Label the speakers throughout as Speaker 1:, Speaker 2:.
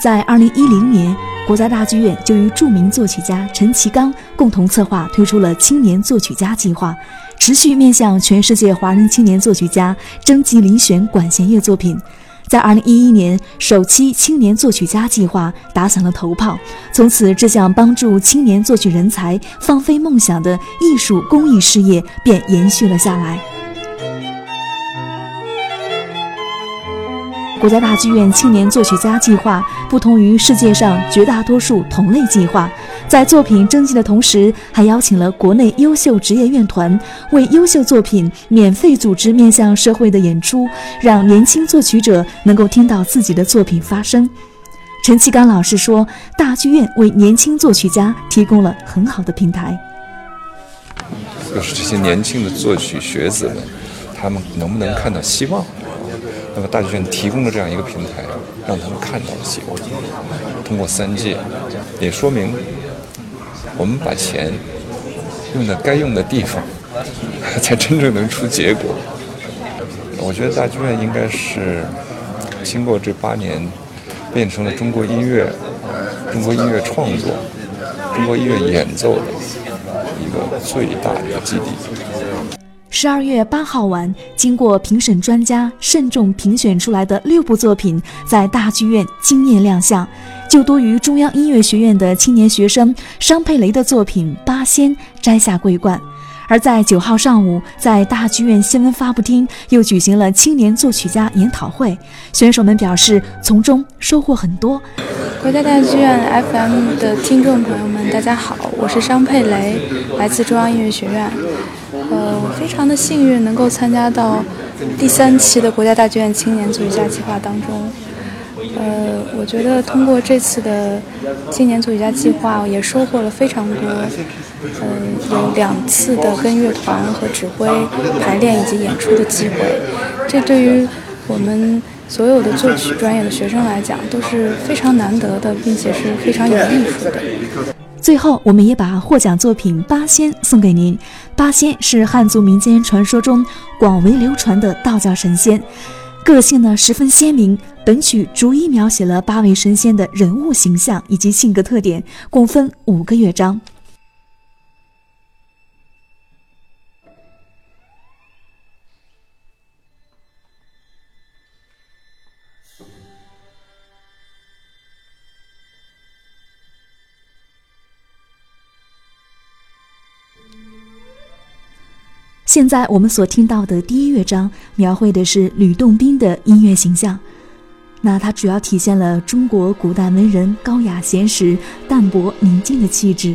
Speaker 1: 在二零一零年，国家大剧院就与著名作曲家陈其刚共同策划推出了青年作曲家计划，持续面向全世界华人青年作曲家征集遴选管弦乐作品。在二零一一年，首期青年作曲家计划打响了头炮，从此这项帮助青年作曲人才放飞梦想的艺术公益事业便延续了下来。国家大剧院青年作曲家计划不同于世界上绝大多数同类计划，在作品征集的同时，还邀请了国内优秀职业院团为优秀作品免费组织面向社会的演出，让年轻作曲者能够听到自己的作品发声。陈其刚老师说：“大剧院为年轻作曲家提供了很好的平台，
Speaker 2: 就是这些年轻的作曲学子们，他们能不能看到希望？”那么大剧院提供了这样一个平台，让他们看到了希望。通过三届，也说明我们把钱用在该用的地方，才真正能出结果。我觉得大剧院应该是经过这八年，变成了中国音乐、中国音乐创作、中国音乐演奏的一个最大的基地。
Speaker 1: 十二月八号晚，经过评审专家慎重评选出来的六部作品，在大剧院惊艳亮相。就读于中央音乐学院的青年学生商佩雷的作品《八仙》摘下桂冠。而在九号上午，在大剧院新闻发布厅又举行了青年作曲家研讨会，选手们表示从中收获很多。
Speaker 3: 国家大剧院 FM 的听众朋友们，大家好，我是商佩雷，来自中央音乐学院。非常的幸运能够参加到第三期的国家大剧院青年作曲家计划当中。呃，我觉得通过这次的青年作曲家计划，也收获了非常多。呃，有两次的跟乐团和指挥排练以及演出的机会，这对于我们所有的作曲专业的学生来讲都是非常难得的，并且是非常有艺术的。
Speaker 1: 最后，我们也把获奖作品《八仙》送给您。八仙是汉族民间传说中广为流传的道教神仙，个性呢十分鲜明。本曲逐一描写了八位神仙的人物形象以及性格特点，共分五个乐章。现在我们所听到的第一乐章，描绘的是吕洞宾的音乐形象。那它主要体现了中国古代文人高雅闲适、淡泊宁静的气质。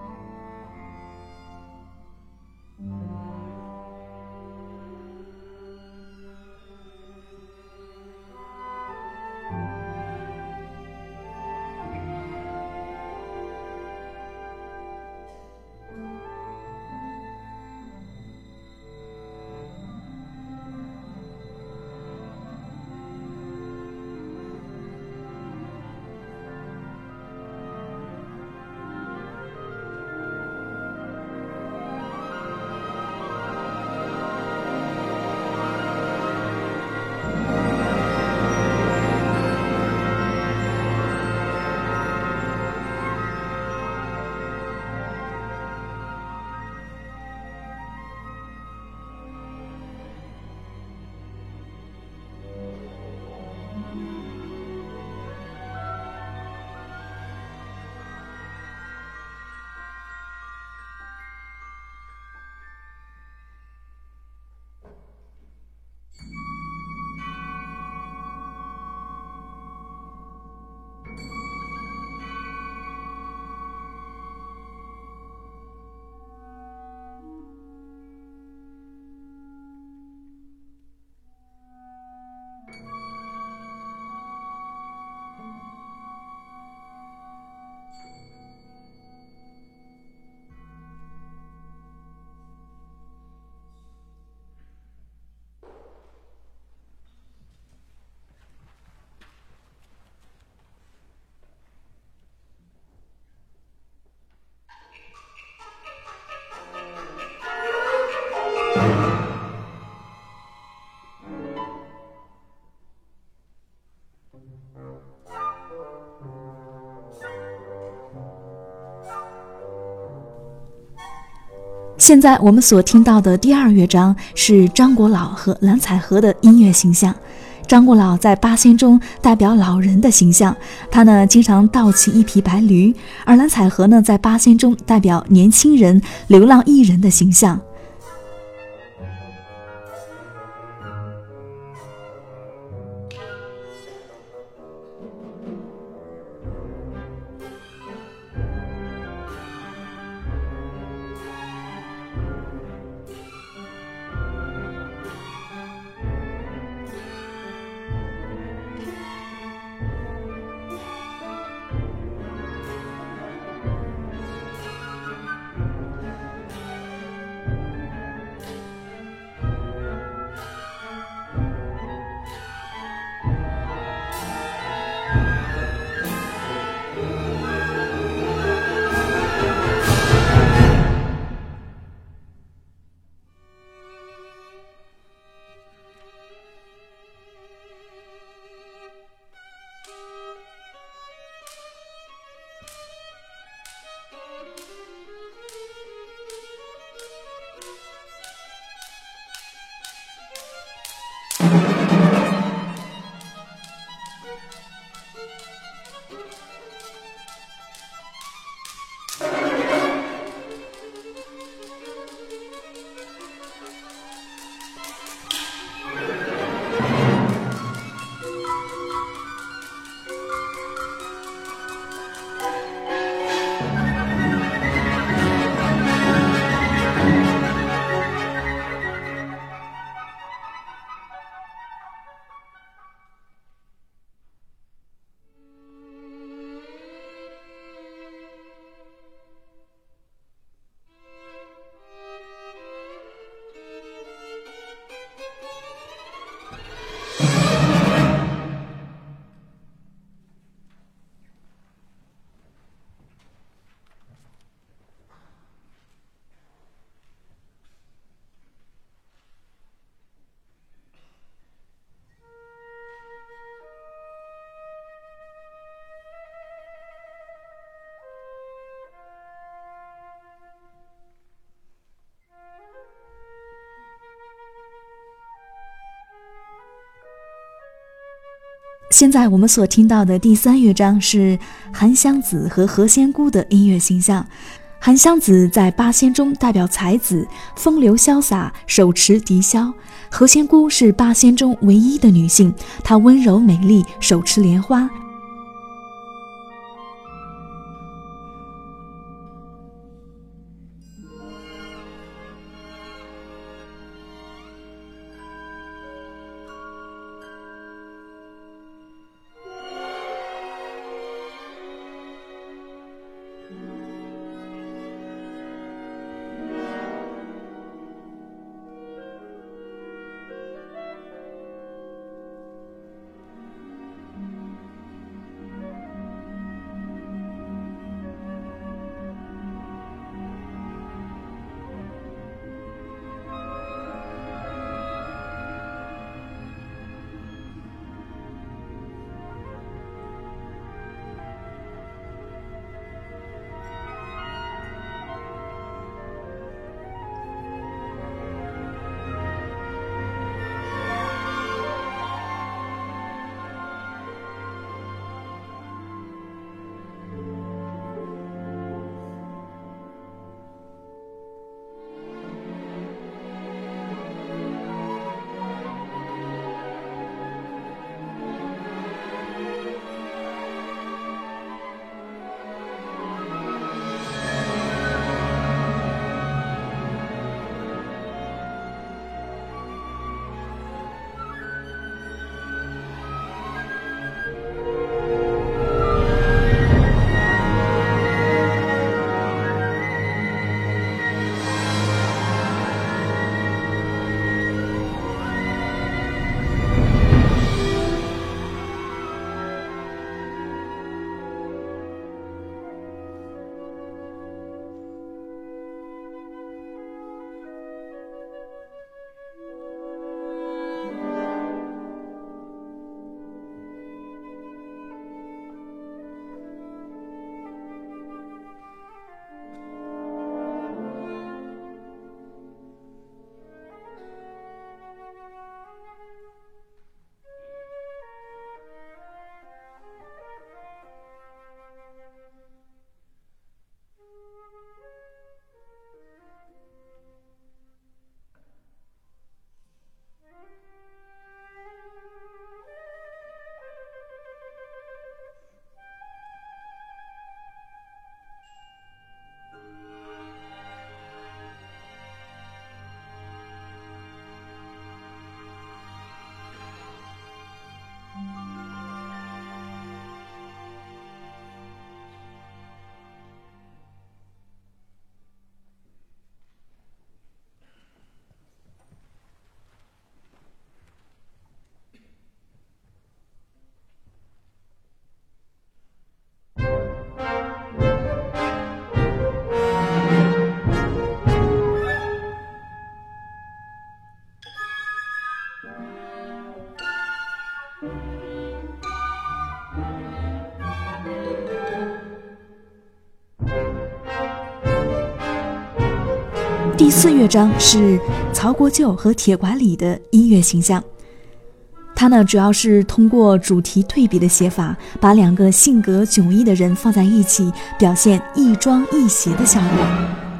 Speaker 1: 现在我们所听到的第二乐章是张国老和蓝采和的音乐形象。张国老在八仙中代表老人的形象，他呢经常倒骑一匹白驴；而蓝采和呢在八仙中代表年轻人、流浪艺人的形象。现在我们所听到的第三乐章是韩湘子和何仙姑的音乐形象。韩湘子在八仙中代表才子，风流潇洒，手持笛箫；何仙姑是八仙中唯一的女性，她温柔美丽，手持莲花。第四乐章是曹国舅和铁拐李的音乐形象。它呢，主要是通过主题对比的写法，把两个性格迥异的人放在一起，表现亦庄亦谐的效果。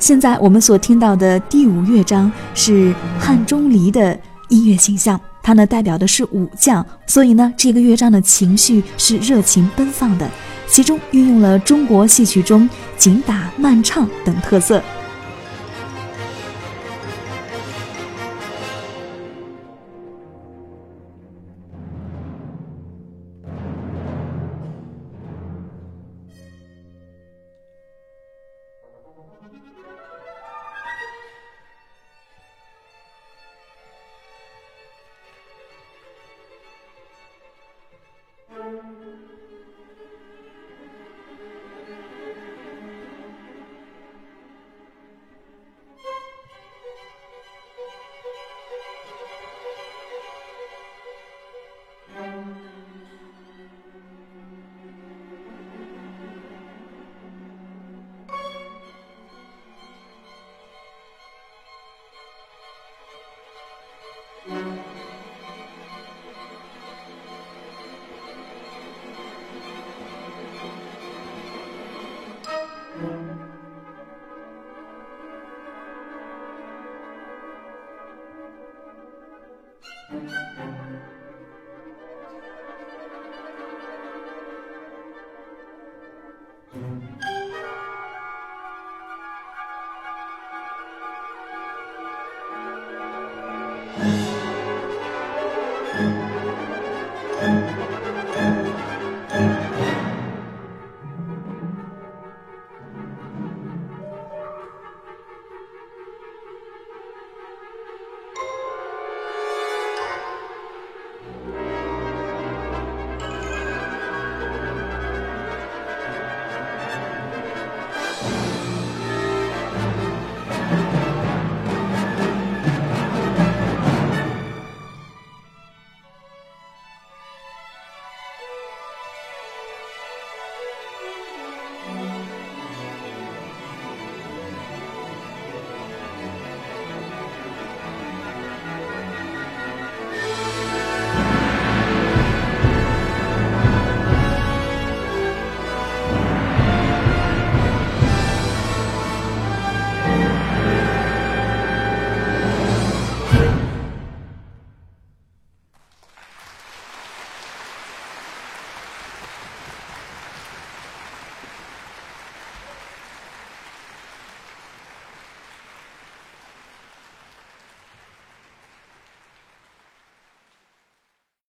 Speaker 1: 现在我们所听到的第五乐章是汉钟离的音乐形象，它呢代表的是武将，所以呢这个乐章的情绪是热情奔放的，其中运用了中国戏曲中紧打慢唱等特色。